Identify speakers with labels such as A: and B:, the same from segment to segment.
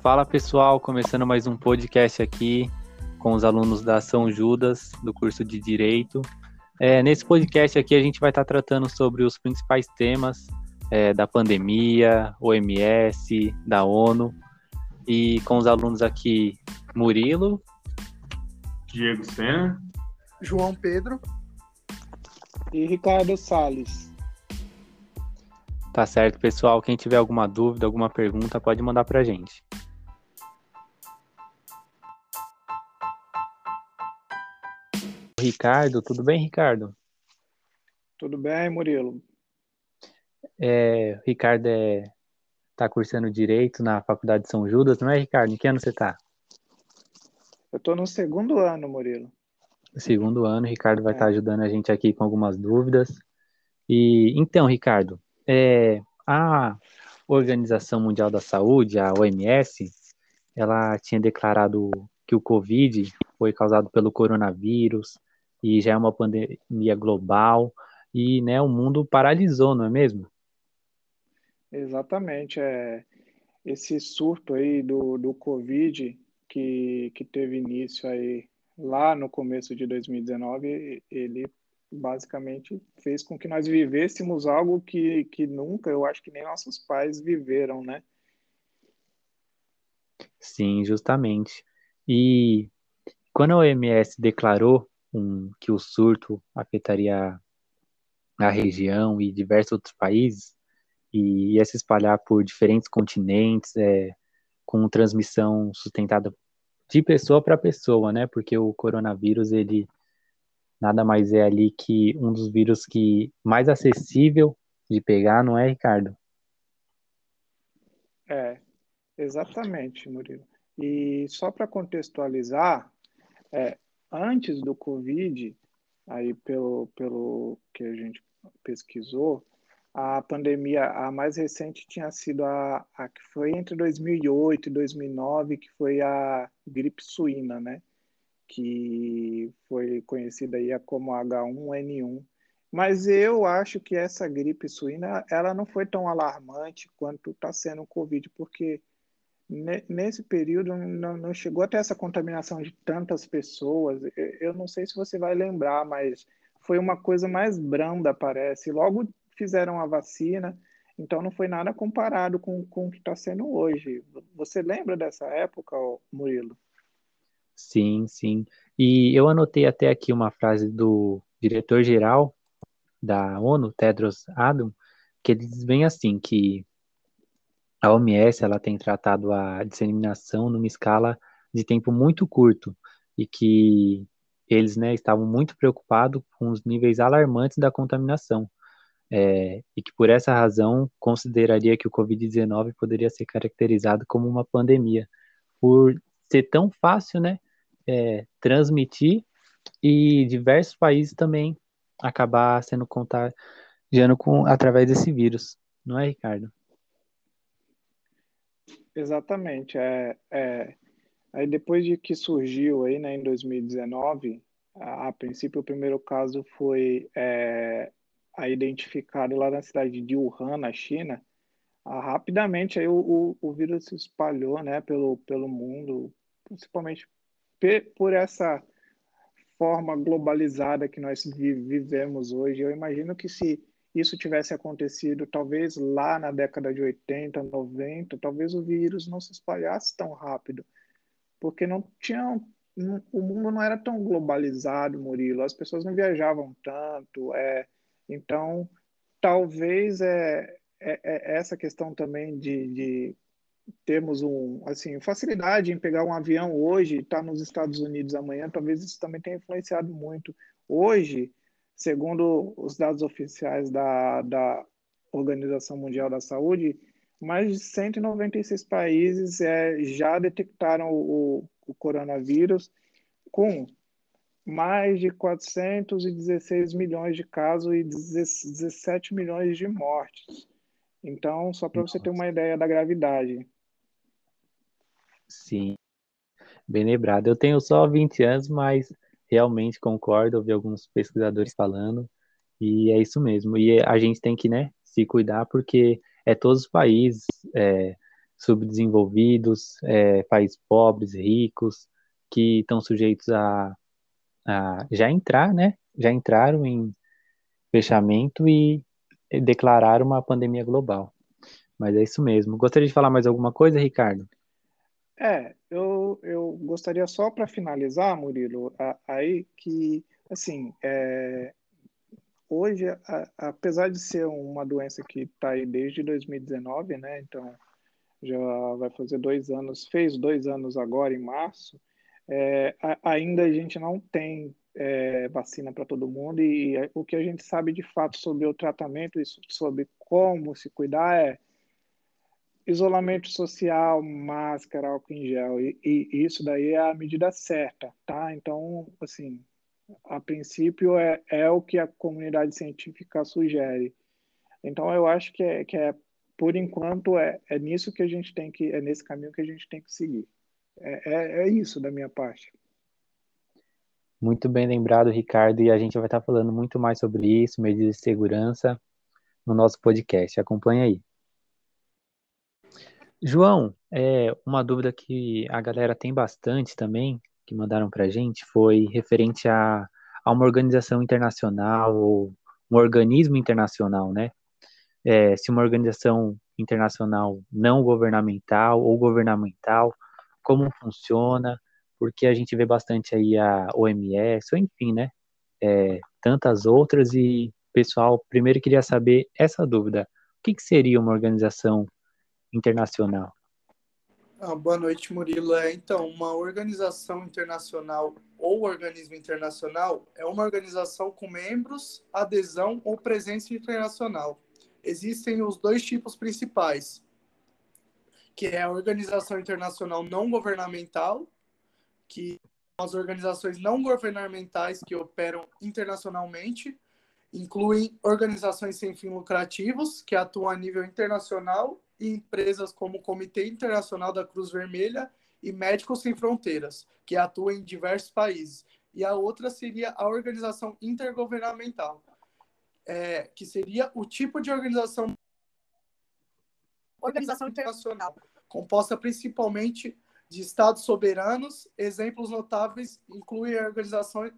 A: Fala pessoal, começando mais um podcast aqui com os alunos da São Judas, do curso de Direito. É, nesse podcast aqui a gente vai estar tratando sobre os principais temas é, da pandemia, OMS, da ONU, e com os alunos aqui Murilo,
B: Diego Sena,
C: João Pedro
D: e Ricardo Sales.
A: Tá certo, pessoal. Quem tiver alguma dúvida, alguma pergunta, pode mandar pra gente. Ricardo, tudo bem, Ricardo?
D: Tudo bem, Murilo.
A: É, Ricardo é, tá cursando Direito na Faculdade de São Judas, não é, Ricardo? Em que ano você tá?
D: Eu estou no segundo ano, Murilo.
A: Segundo ano, o Ricardo vai estar é. tá ajudando a gente aqui com algumas dúvidas. E então, Ricardo, é, a Organização Mundial da Saúde, a OMS, ela tinha declarado que o Covid foi causado pelo coronavírus e já é uma pandemia global e né, o mundo paralisou, não é mesmo?
D: Exatamente. É, esse surto aí do, do Covid que, que teve início aí lá no começo de 2019, ele basicamente fez com que nós vivêssemos algo que, que nunca, eu acho que nem nossos pais viveram, né?
A: Sim, justamente. E quando a OMS declarou um, que o surto afetaria a região e diversos outros países, e ia se espalhar por diferentes continentes, é, com transmissão sustentada de pessoa para pessoa, né? Porque o coronavírus, ele nada mais é ali que um dos vírus que mais acessível de pegar, não é, Ricardo?
D: É, exatamente, Murilo. E só para contextualizar, é, antes do Covid, aí pelo, pelo que a gente pesquisou, a pandemia, a mais recente tinha sido a, a que foi entre 2008 e 2009, que foi a gripe suína, né? Que foi conhecida aí como H1N1. Mas eu acho que essa gripe suína, ela não foi tão alarmante quanto está sendo o Covid, porque nesse período não, não chegou até essa contaminação de tantas pessoas. Eu não sei se você vai lembrar, mas foi uma coisa mais branda, parece. Logo fizeram a vacina, então não foi nada comparado com, com o que está sendo hoje. Você lembra dessa época, Murilo?
A: Sim, sim. E eu anotei até aqui uma frase do diretor-geral da ONU, Tedros Adhanom, que ele diz bem assim, que a OMS ela tem tratado a disseminação numa escala de tempo muito curto e que eles né, estavam muito preocupados com os níveis alarmantes da contaminação é, e que por essa razão consideraria que o Covid-19 poderia ser caracterizado como uma pandemia, por ser tão fácil, né, é, transmitir e diversos países também acabar sendo contagiando com através desse vírus, não é, Ricardo?
D: Exatamente. É, é, aí depois de que surgiu aí, né, em 2019, a, a princípio o primeiro caso foi é, identificado lá na cidade de Wuhan, na China, ah, rapidamente aí o, o, o, vírus se espalhou né, pelo, pelo mundo, principalmente por essa forma globalizada que nós vivemos hoje. Eu imagino que se isso tivesse acontecido talvez lá na década de 80, 90, talvez o vírus não se espalhasse tão rápido, porque não tinha o mundo não era tão globalizado, Murilo. As pessoas não viajavam tanto, é, então, talvez é, é, é essa questão também de, de, termos um, assim, facilidade em pegar um avião hoje estar tá nos Estados Unidos amanhã, talvez isso também tenha influenciado muito. Hoje, segundo os dados oficiais da, da Organização Mundial da Saúde, mais de 196 países é, já detectaram o, o coronavírus, com mais de 416 milhões de casos e 17 milhões de mortes. Então, só para você ter uma ideia da gravidade.
A: Sim, bem lembrado. Eu tenho só 20 anos, mas realmente concordo, ouvi alguns pesquisadores falando, e é isso mesmo. E a gente tem que, né, se cuidar, porque é todos os países é, subdesenvolvidos, é, países pobres, ricos, que estão sujeitos a, a já entrar, né, já entraram em fechamento e declarar uma pandemia global. Mas é isso mesmo. Gostaria de falar mais alguma coisa, Ricardo?
D: É, eu, eu gostaria só para finalizar, Murilo, aí que, assim, é, hoje, a, apesar de ser uma doença que está aí desde 2019, né, então já vai fazer dois anos, fez dois anos agora em março, é, a, ainda a gente não tem é, vacina para todo mundo e, o que a gente sabe de fato sobre o tratamento e sobre como se cuidar é isolamento social, máscara, álcool em gel, e, e, isso daí é a medida certa, tá? Então, assim, a princípio é, é o que a comunidade científica sugere. Então, eu acho que é, que é por enquanto, é, é nisso que a gente tem que, é nesse caminho que a gente tem que seguir. É, é, é isso da minha parte.
A: Muito bem lembrado, Ricardo, e a gente vai estar falando muito mais sobre isso, medidas de segurança, no nosso podcast. Acompanhe aí. João, é, uma dúvida que a galera tem bastante também, que mandaram para a gente, foi referente a, a uma organização internacional ou um organismo internacional, né? É, se uma organização internacional não governamental ou governamental, como funciona, porque a gente vê bastante aí a OMS, ou enfim, né? É, tantas outras e pessoal, primeiro queria saber essa dúvida. O que, que seria uma organização internacional?
C: Ah, boa noite, Murilo. É, então, uma organização internacional ou organismo internacional é uma organização com membros, adesão ou presença internacional. Existem os dois tipos principais, que é a organização internacional não governamental, que são as organizações não governamentais que operam internacionalmente, incluem organizações sem fins lucrativos, que atuam a nível internacional e empresas como o Comitê Internacional da Cruz Vermelha e Médicos Sem Fronteiras, que atuam em diversos países. E a outra seria a organização intergovernamental, é, que seria o tipo de organização organização internacional, composta principalmente de estados soberanos. Exemplos notáveis incluem a Organização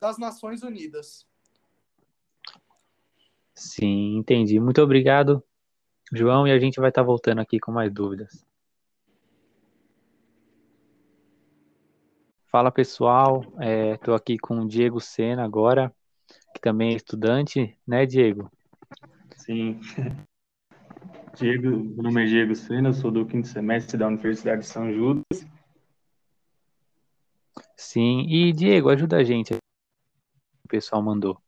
C: das Nações Unidas.
A: Sim, entendi. Muito obrigado João, e a gente vai estar voltando aqui com mais dúvidas. Fala pessoal, estou é, aqui com o Diego Sena agora, que também é estudante, né, Diego?
B: Sim. Diego, meu nome é Diego Sena, sou do quinto semestre da Universidade de São Judas.
A: Sim, e Diego, ajuda a gente. O pessoal mandou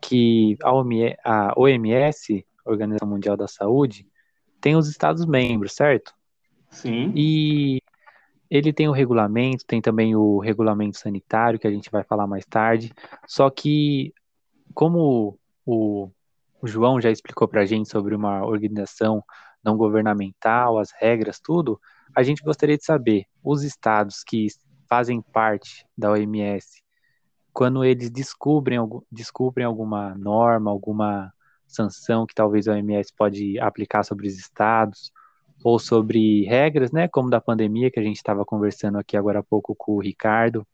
A: que a OMS Organização Mundial da Saúde, tem os Estados-membros, certo?
B: Sim.
A: E ele tem o regulamento, tem também o regulamento sanitário, que a gente vai falar mais tarde. Só que, como o, o João já explicou para a gente sobre uma organização não governamental, as regras, tudo, a gente gostaria de saber, os estados que fazem parte da OMS, quando eles descobrem, descobrem alguma norma, alguma sanção que talvez a OMS pode aplicar sobre os estados, ou sobre regras, né, como da pandemia, que a gente estava conversando aqui agora há pouco com o Ricardo,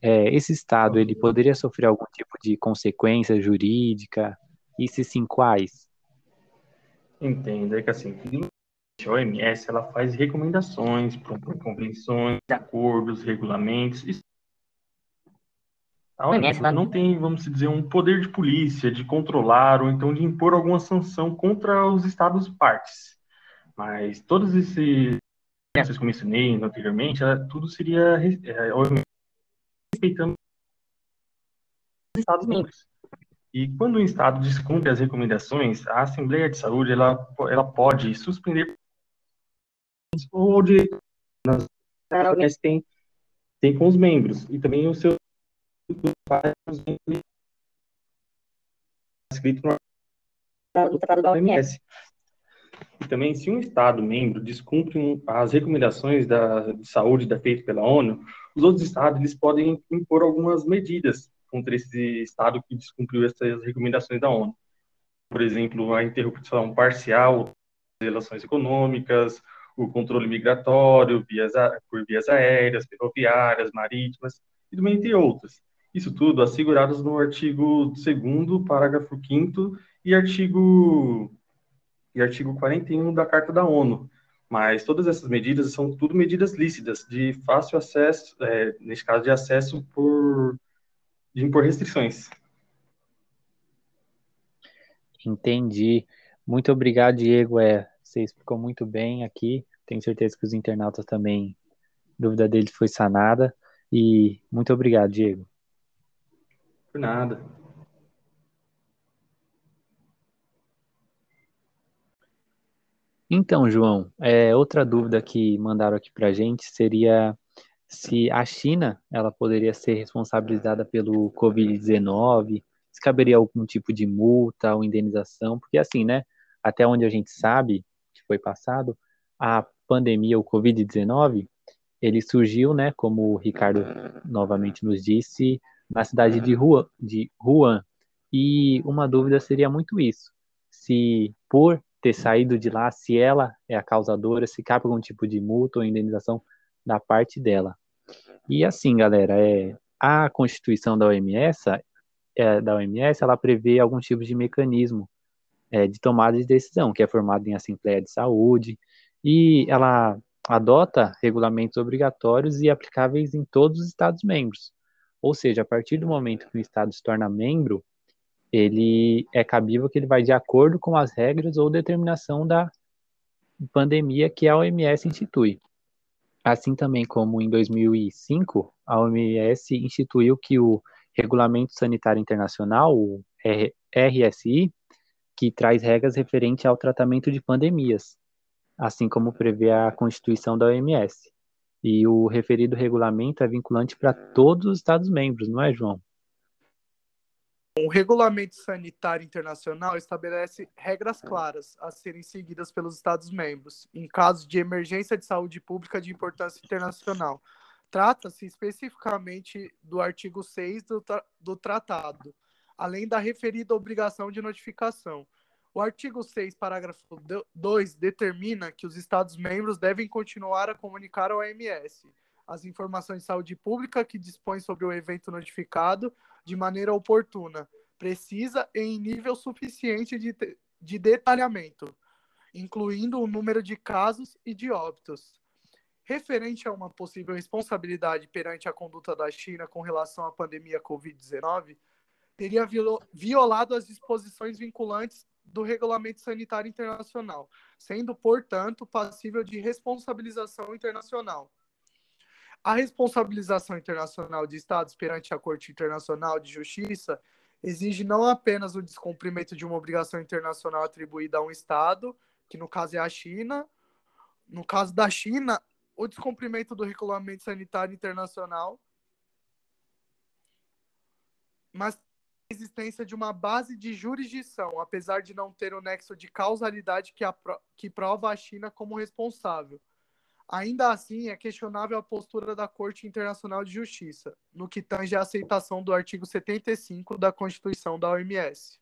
A: é, esse estado, ele poderia sofrer algum tipo de consequência jurídica? E se sim, quais?
B: Entendo, é que assim, a OMS, ela faz recomendações, propõe convenções, acordos, regulamentos, a OMS não tem, vamos dizer, um poder de polícia, de controlar ou então de impor alguma sanção contra os estados partes. Mas todos esses que eu mencionei anteriormente, tudo seria é, respeitando os estados membros. E quando o estado descumpre as recomendações, a Assembleia de Saúde ela, ela pode suspender ou de a OMS tem, tem com os membros e também o seu escrito no Tratado da OMS. E também, se um Estado membro descumpre as recomendações da, de saúde da feita pela ONU, os outros estados eles podem impor algumas medidas contra esse estado que descumpriu essas recomendações da ONU. Por exemplo, a interrupção parcial das relações econômicas, o controle migratório vias, por vias aéreas, ferroviárias, marítimas, e entre outras. Isso tudo assegurados no artigo 2 parágrafo 5 e artigo e artigo 41 da Carta da ONU. Mas todas essas medidas são tudo medidas lícitas, de fácil acesso, é, nesse caso de acesso por de impor restrições.
A: Entendi. Muito obrigado, Diego. É, você explicou muito bem aqui. Tenho certeza que os internautas também, a dúvida deles foi sanada. E muito obrigado, Diego.
B: Por nada.
A: Então, João, é, outra dúvida que mandaram aqui para a gente seria se a China ela poderia ser responsabilizada pelo Covid-19, se caberia algum tipo de multa ou indenização, porque assim, né, até onde a gente sabe que foi passado, a pandemia, o Covid-19, ele surgiu, né, como o Ricardo novamente nos disse, na cidade de Wuhan, de Wuhan. E uma dúvida seria muito isso, se por ter saído de lá, se ela é a causadora, se cabe algum tipo de multa ou indenização da parte dela. E assim, galera, é, a Constituição da OMS, é, da OMS, ela prevê algum tipo de mecanismo é, de tomada de decisão, que é formado em Assembleia de Saúde, e ela adota regulamentos obrigatórios e aplicáveis em todos os Estados-membros. Ou seja, a partir do momento que o Estado se torna membro, ele é cabível que ele vai de acordo com as regras ou determinação da pandemia que a OMS institui. Assim também como em 2005, a OMS instituiu que o Regulamento Sanitário Internacional, o RSI, que traz regras referentes ao tratamento de pandemias, assim como prevê a Constituição da OMS. E o referido regulamento é vinculante para todos os Estados-membros, não é, João?
C: O Regulamento Sanitário Internacional estabelece regras claras a serem seguidas pelos Estados-membros em casos de emergência de saúde pública de importância internacional. Trata-se especificamente do artigo 6 do, tra do tratado, além da referida obrigação de notificação. O artigo 6, parágrafo 2, determina que os Estados-membros devem continuar a comunicar ao OMS as informações de saúde pública que dispõem sobre o evento notificado de maneira oportuna, precisa e em nível suficiente de, de detalhamento, incluindo o número de casos e de óbitos. Referente a uma possível responsabilidade perante a conduta da China com relação à pandemia Covid-19, teria violado as disposições vinculantes do Regulamento Sanitário Internacional, sendo, portanto, passível de responsabilização internacional. A responsabilização internacional de Estados perante a Corte Internacional de Justiça exige não apenas o descumprimento de uma obrigação internacional atribuída a um Estado, que no caso é a China. No caso da China, o descumprimento do regulamento sanitário internacional, mas a existência de uma base de jurisdição, apesar de não ter o nexo de causalidade que, a, que prova a China como responsável. Ainda assim, é questionável a postura da Corte Internacional de Justiça, no que tange a aceitação do artigo 75 da Constituição da OMS.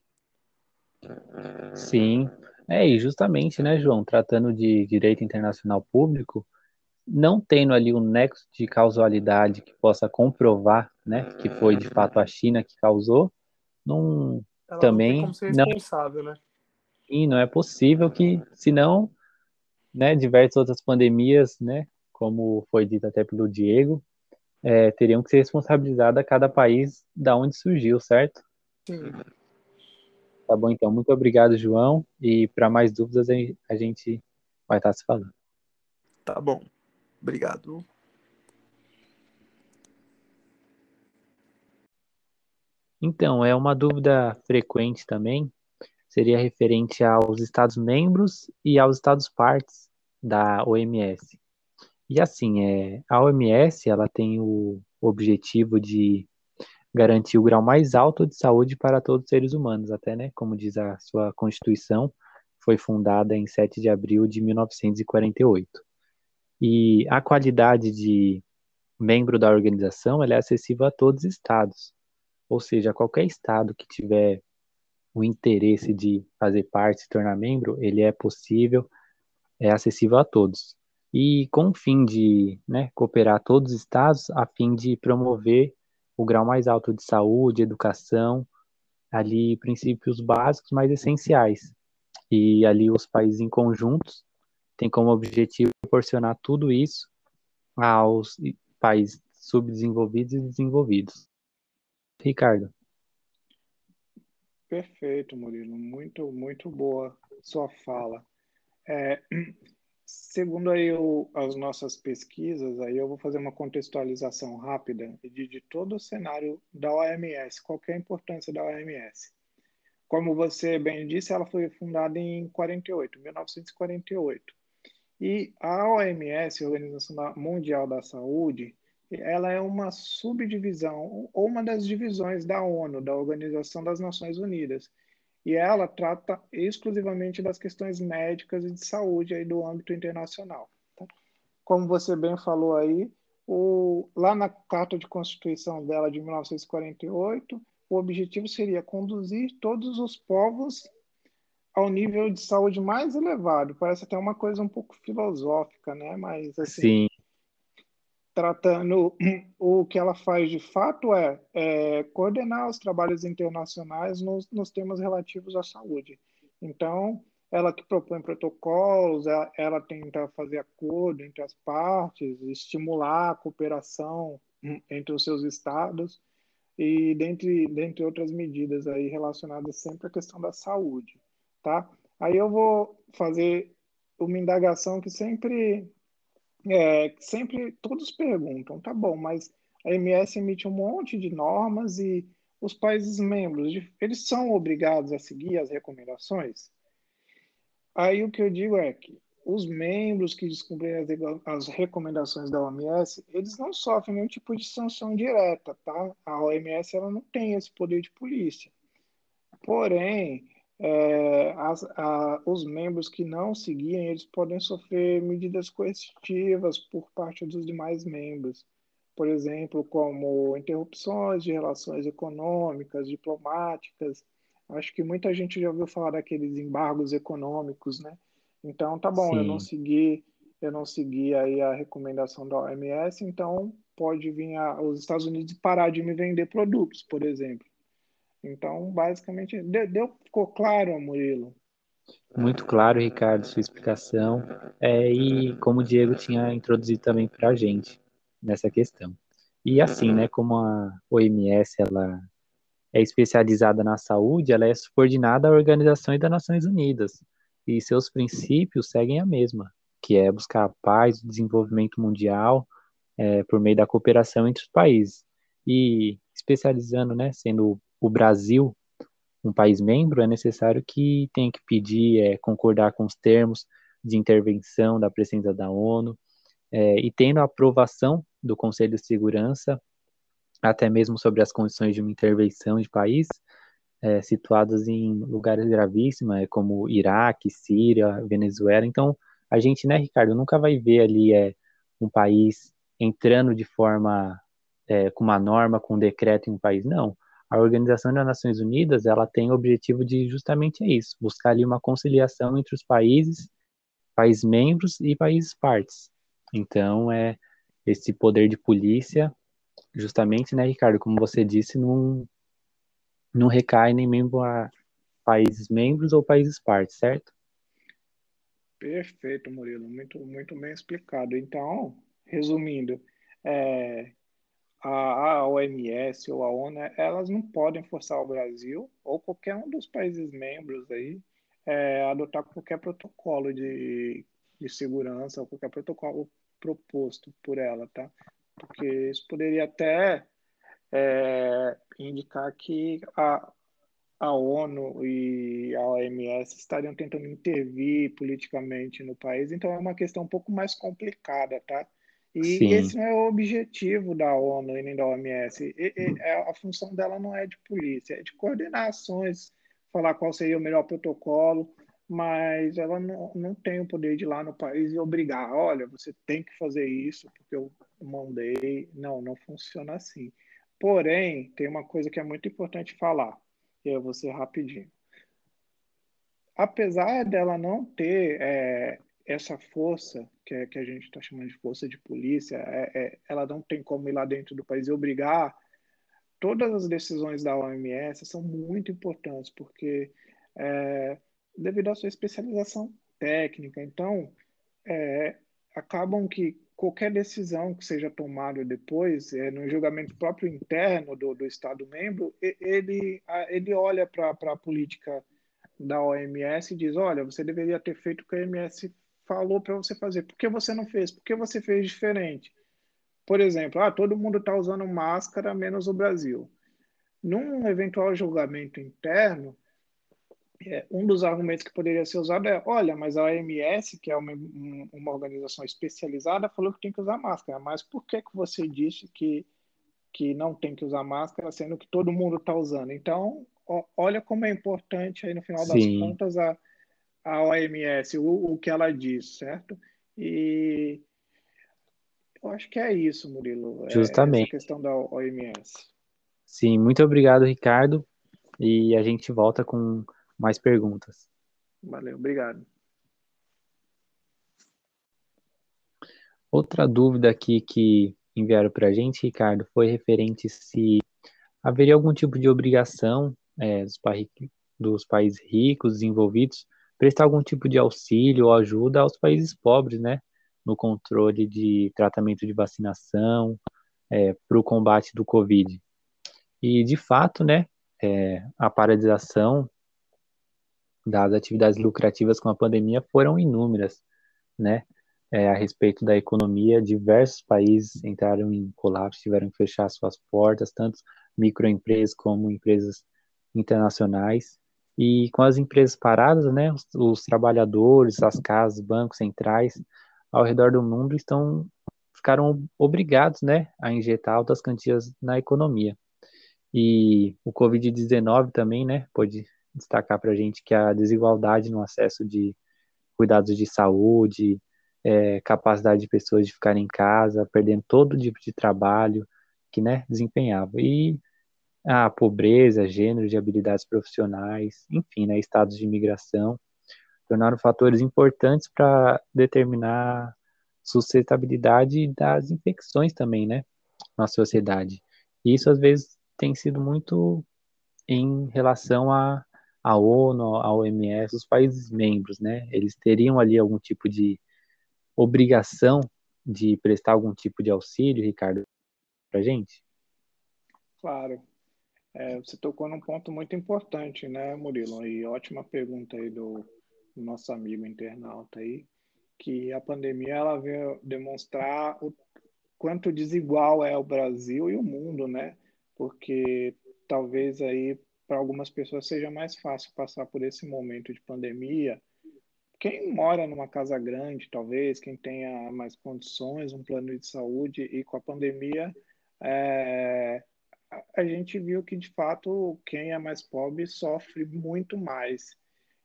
A: Sim, é, e justamente, né, João, tratando de direito internacional público, não tendo ali um nexo de causalidade que possa comprovar, né, que foi de fato a China que causou, não
C: Ela
A: também
C: não tem como ser responsável, não, né?
A: E não é possível que, senão né, diversas outras pandemias, né, como foi dito até pelo Diego, é, teriam que ser responsabilizadas a cada país da onde surgiu, certo?
C: Sim.
A: Tá bom, então. Muito obrigado, João. E para mais dúvidas, a gente vai estar se falando.
C: Tá bom. Obrigado.
A: Então, é uma dúvida frequente também, seria referente aos Estados-membros e aos Estados-partes da OMS. E assim, é, a OMS ela tem o objetivo de garantir o grau mais alto de saúde para todos os seres humanos, até, né, como diz a sua Constituição, foi fundada em 7 de abril de 1948. E a qualidade de membro da organização, ela é acessível a todos os estados. Ou seja, qualquer estado que tiver o interesse de fazer parte, se tornar membro, ele é possível, é acessível a todos. E com o fim de né, cooperar todos os estados, a fim de promover o grau mais alto de saúde, educação, ali princípios básicos mais essenciais. E ali os países em conjuntos têm como objetivo proporcionar tudo isso aos países subdesenvolvidos e desenvolvidos. Ricardo.
D: Perfeito, Murilo. Muito, muito boa sua fala. É, segundo aí o, as nossas pesquisas, aí eu vou fazer uma contextualização rápida de, de todo o cenário da OMS. Qual é a importância da OMS? Como você bem disse, ela foi fundada em 48, 1948. E a OMS, Organização Mundial da Saúde, ela é uma subdivisão ou uma das divisões da ONU, da Organização das Nações Unidas. E ela trata exclusivamente das questões médicas e de saúde aí do âmbito internacional. Tá? Como você bem falou aí, o, lá na Carta de Constituição dela de 1948, o objetivo seria conduzir todos os povos ao nível de saúde mais elevado. Parece até uma coisa um pouco filosófica, né? Mas assim, Sim tratando o que ela faz de fato é, é coordenar os trabalhos internacionais nos, nos, temas relativos à saúde. Então, ela que propõe protocolos, ela, ela, tenta fazer acordo entre as partes, estimular a cooperação entre os seus estados e dentre, dentre outras medidas aí relacionadas sempre à questão da saúde, tá? Aí eu vou fazer uma indagação que sempre é, sempre todos perguntam, tá bom, mas a MS emite um monte de normas e os países membros, eles são obrigados a seguir as recomendações? Aí o que eu digo é que os membros que descumprem as, recomendações da OMS, eles não sofrem nenhum tipo de sanção direta, tá? A OMS ela não tem esse poder de polícia. Porém, é, as, a, os membros que não seguirem, eles podem sofrer medidas coercitivas por parte dos demais membros, por exemplo, como interrupções de relações econômicas, diplomáticas. Acho que muita gente já ouviu falar daqueles embargos econômicos, né? Então, tá bom, Sim. eu não segui, eu não segui aí a recomendação da OMS, então pode vir a, os Estados Unidos parar de me vender produtos, por exemplo. Então, basicamente, deu, ficou claro, Murilo?
A: Muito claro, Ricardo, sua explicação. É, e como o Diego tinha introduzido também para a gente nessa questão. E assim, né, como a OMS ela é especializada na saúde, ela é subordinada à Organização das Nações Unidas. E seus princípios seguem a mesma, que é buscar a paz, o desenvolvimento mundial é, por meio da cooperação entre os países. E especializando, né, sendo o Brasil, um país membro, é necessário que tenha que pedir, é, concordar com os termos de intervenção da presença da ONU, é, e tendo a aprovação do Conselho de Segurança, até mesmo sobre as condições de uma intervenção de país, é, situados em lugares gravíssimos, é, como Iraque, Síria, Venezuela. Então, a gente, né, Ricardo, nunca vai ver ali é, um país entrando de forma, é, com uma norma, com um decreto em um país. Não a Organização das Nações Unidas ela tem o objetivo de justamente isso, buscar ali uma conciliação entre os países, países membros e países partes. Então é esse poder de polícia, justamente, né, Ricardo, como você disse, não não recai nem mesmo a países membros ou países partes, certo?
D: Perfeito, Murilo, muito muito bem explicado. Então, resumindo, é, a, OMS ou a ONU, elas não podem forçar o Brasil ou qualquer um dos países membros aí é, adotar qualquer protocolo de, de segurança ou qualquer protocolo proposto por ela, tá? Porque isso poderia até é, indicar que a, a ONU e a OMS estariam tentando intervir politicamente no país, então é uma questão um pouco mais complicada, tá? E Sim. esse não é o objetivo da ONU e nem da OMS. E, e, é, a função dela não é de polícia, é de coordenar ações, falar qual seria o melhor protocolo, mas ela não, não tem o poder de ir lá no país e obrigar, olha, você tem que fazer isso, porque o, Monday. Não, não funciona assim. Porém, tem uma coisa que é muito importante falar, e eu vou ser rapidinho. Apesar dela não ter é, essa força que, é, que a gente está chamando de força de polícia, é, é, ela não tem como ir lá dentro do país e obrigar. Todas as decisões da OMS são muito importantes, porque é, devido à sua especialização técnica, então é, acabam que qualquer decisão que seja tomada depois, é, no julgamento próprio interno do, do Estado-membro, ele, ele olha para a política da OMS e diz: olha, você deveria ter feito o que a OMS falou para você fazer. Por que você não fez? Por que você fez diferente? Por exemplo, ah, todo mundo está usando máscara, menos o Brasil. Num eventual julgamento interno, é, um dos argumentos que poderia ser usado é: olha, mas a OMS, que é uma, uma organização especializada, falou que tem que usar máscara, mas por que, que você disse que, que não tem que usar máscara, sendo que todo mundo está usando? Então, ó, olha como é importante aí no final das Sim. contas a, a OMS, o, o que ela diz, certo? E eu acho que é isso, Murilo.
A: É Justamente.
D: É questão da OMS.
A: Sim, muito obrigado, Ricardo. E a gente volta com mais perguntas.
D: Valeu, obrigado.
A: Outra dúvida aqui que enviaram para a gente, Ricardo, foi referente se haveria algum tipo de obrigação é, dos, pa dos países ricos, desenvolvidos, prestar algum tipo de auxílio ou ajuda aos países pobres, né? No controle de tratamento de vacinação, é, para o combate do Covid. E, de fato, né, é, a paralisação das atividades lucrativas com a pandemia foram inúmeras, né? É, a respeito da economia, diversos países entraram em colapso, tiveram que fechar suas portas, tanto microempresas como empresas internacionais. E com as empresas paradas, né, os, os trabalhadores, as casas, bancos centrais ao redor do mundo estão ficaram obrigados, né, a injetar altas quantias na economia. E o Covid-19 também, né, pode destacar para a gente que a desigualdade no acesso de cuidados de saúde, é, capacidade de pessoas de ficarem em casa, perdendo todo tipo de trabalho que né, desempenhava. E a pobreza, gênero de habilidades profissionais, enfim, né, estados de imigração, tornaram fatores importantes para determinar sustentabilidade das infecções também, né, na sociedade. E isso às vezes tem sido muito em relação a a ONU, a OMS, os países membros, né? Eles teriam ali algum tipo de obrigação de prestar algum tipo de auxílio, Ricardo, para gente?
D: Claro. É, você tocou num ponto muito importante, né, Murilo? E ótima pergunta aí do, do nosso amigo internauta aí, que a pandemia ela veio demonstrar o quanto desigual é o Brasil e o mundo, né? Porque talvez aí para algumas pessoas seja mais fácil passar por esse momento de pandemia. Quem mora numa casa grande, talvez, quem tenha mais condições, um plano de saúde, e com a pandemia, é, a gente viu que, de fato, quem é mais pobre sofre muito mais.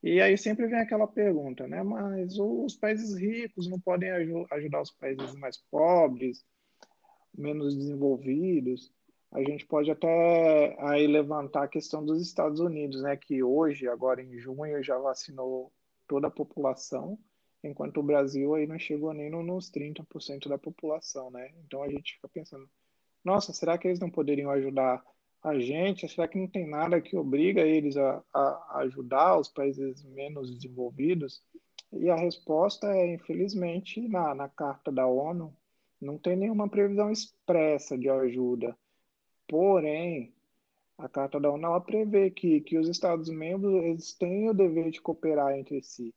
D: E aí sempre vem aquela pergunta, né? Mas os países ricos não podem ajudar os países mais pobres, menos desenvolvidos? a gente pode até aí levantar a questão dos Estados Unidos, né, que hoje, agora em junho, já vacinou toda a população, enquanto o Brasil aí não chegou nem nos 30% da população, né? Então a gente fica pensando, nossa, será que eles não poderiam ajudar a gente? Será que não tem nada que obriga eles a, a ajudar os países menos desenvolvidos? E a resposta é, infelizmente, na, na Carta da ONU, não tem nenhuma previsão expressa de ajuda Porém, a Carta da ONU prevê que, que os Estados-membros eles têm o dever de cooperar entre si.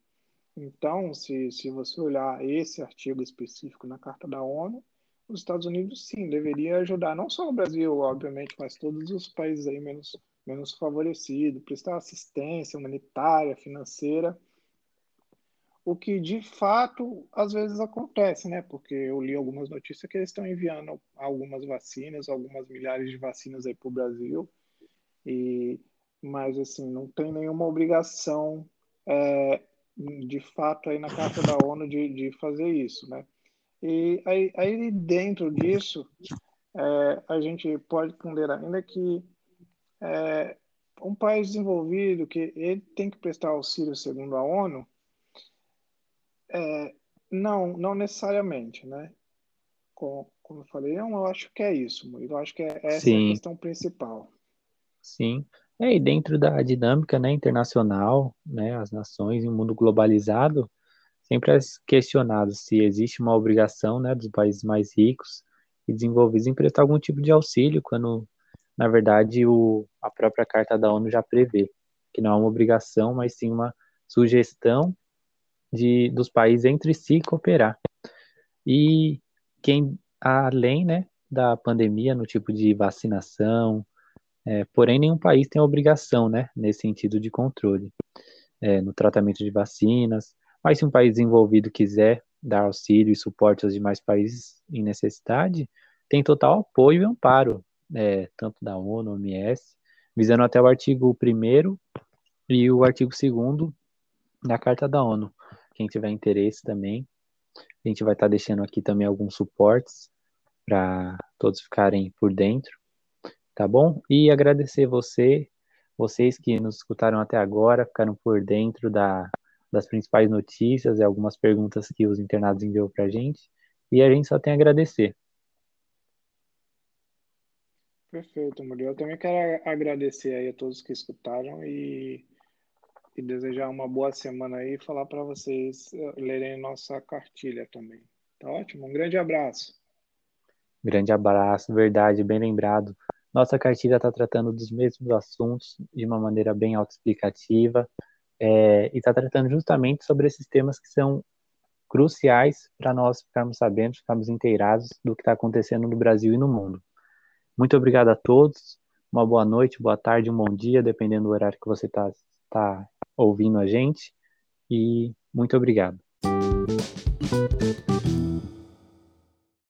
D: Então, se, se você olhar esse artigo específico na Carta da ONU, os Estados Unidos sim deveria ajudar não só o Brasil, obviamente, mas todos os países aí menos menos favorecidos, prestar assistência humanitária, financeira o que de fato às vezes acontece, né? Porque eu li algumas notícias que eles estão enviando algumas vacinas, algumas milhares de vacinas aí para o Brasil, e mas assim não tem nenhuma obrigação é, de fato aí na Carta da ONU de, de fazer isso, né? E aí, aí dentro disso, é, a gente pode ponderar ainda que é, um país desenvolvido que ele tem que prestar auxílio segundo a ONU, é, não, não necessariamente, né? Como, como eu falei, não, eu acho que é isso, eu acho que é, essa Sim. é a questão principal.
A: Sim, é, e dentro da dinâmica né, internacional, né, as nações em um mundo globalizado, sempre é questionado se existe uma obrigação né, dos países mais ricos e desenvolvidos em prestar algum tipo de auxílio, quando, na verdade, o, a própria Carta da ONU já prevê que não é uma obrigação, mas sim uma sugestão de, dos países entre si cooperar. E quem, além né, da pandemia, no tipo de vacinação, é, porém nenhum país tem obrigação né, nesse sentido de controle é, no tratamento de vacinas, mas se um país desenvolvido quiser dar auxílio e suporte aos demais países em necessidade, tem total apoio e amparo, é, tanto da ONU, OMS, visando até o artigo 1 e o artigo 2 da Carta da ONU. Quem tiver interesse também, a gente vai estar deixando aqui também alguns suportes para todos ficarem por dentro, tá bom? E agradecer você, vocês que nos escutaram até agora, ficaram por dentro da das principais notícias e algumas perguntas que os internados enviou para a gente. E a gente só tem a agradecer.
D: Perfeito, Murilo. Eu também quero agradecer aí a todos que escutaram e, e desejar uma boa semana aí e falar para vocês eh, lerem nossa cartilha também. Tá ótimo? Um grande abraço.
A: Grande abraço, verdade, bem lembrado. Nossa cartilha está tratando dos mesmos assuntos de uma maneira bem autoexplicativa é, e está tratando justamente sobre esses temas que são cruciais para nós ficarmos sabendo, ficarmos inteirados do que está acontecendo no Brasil e no mundo. Muito obrigado a todos, uma boa noite, boa tarde, um bom dia, dependendo do horário que você está tá ouvindo a gente, e muito obrigado.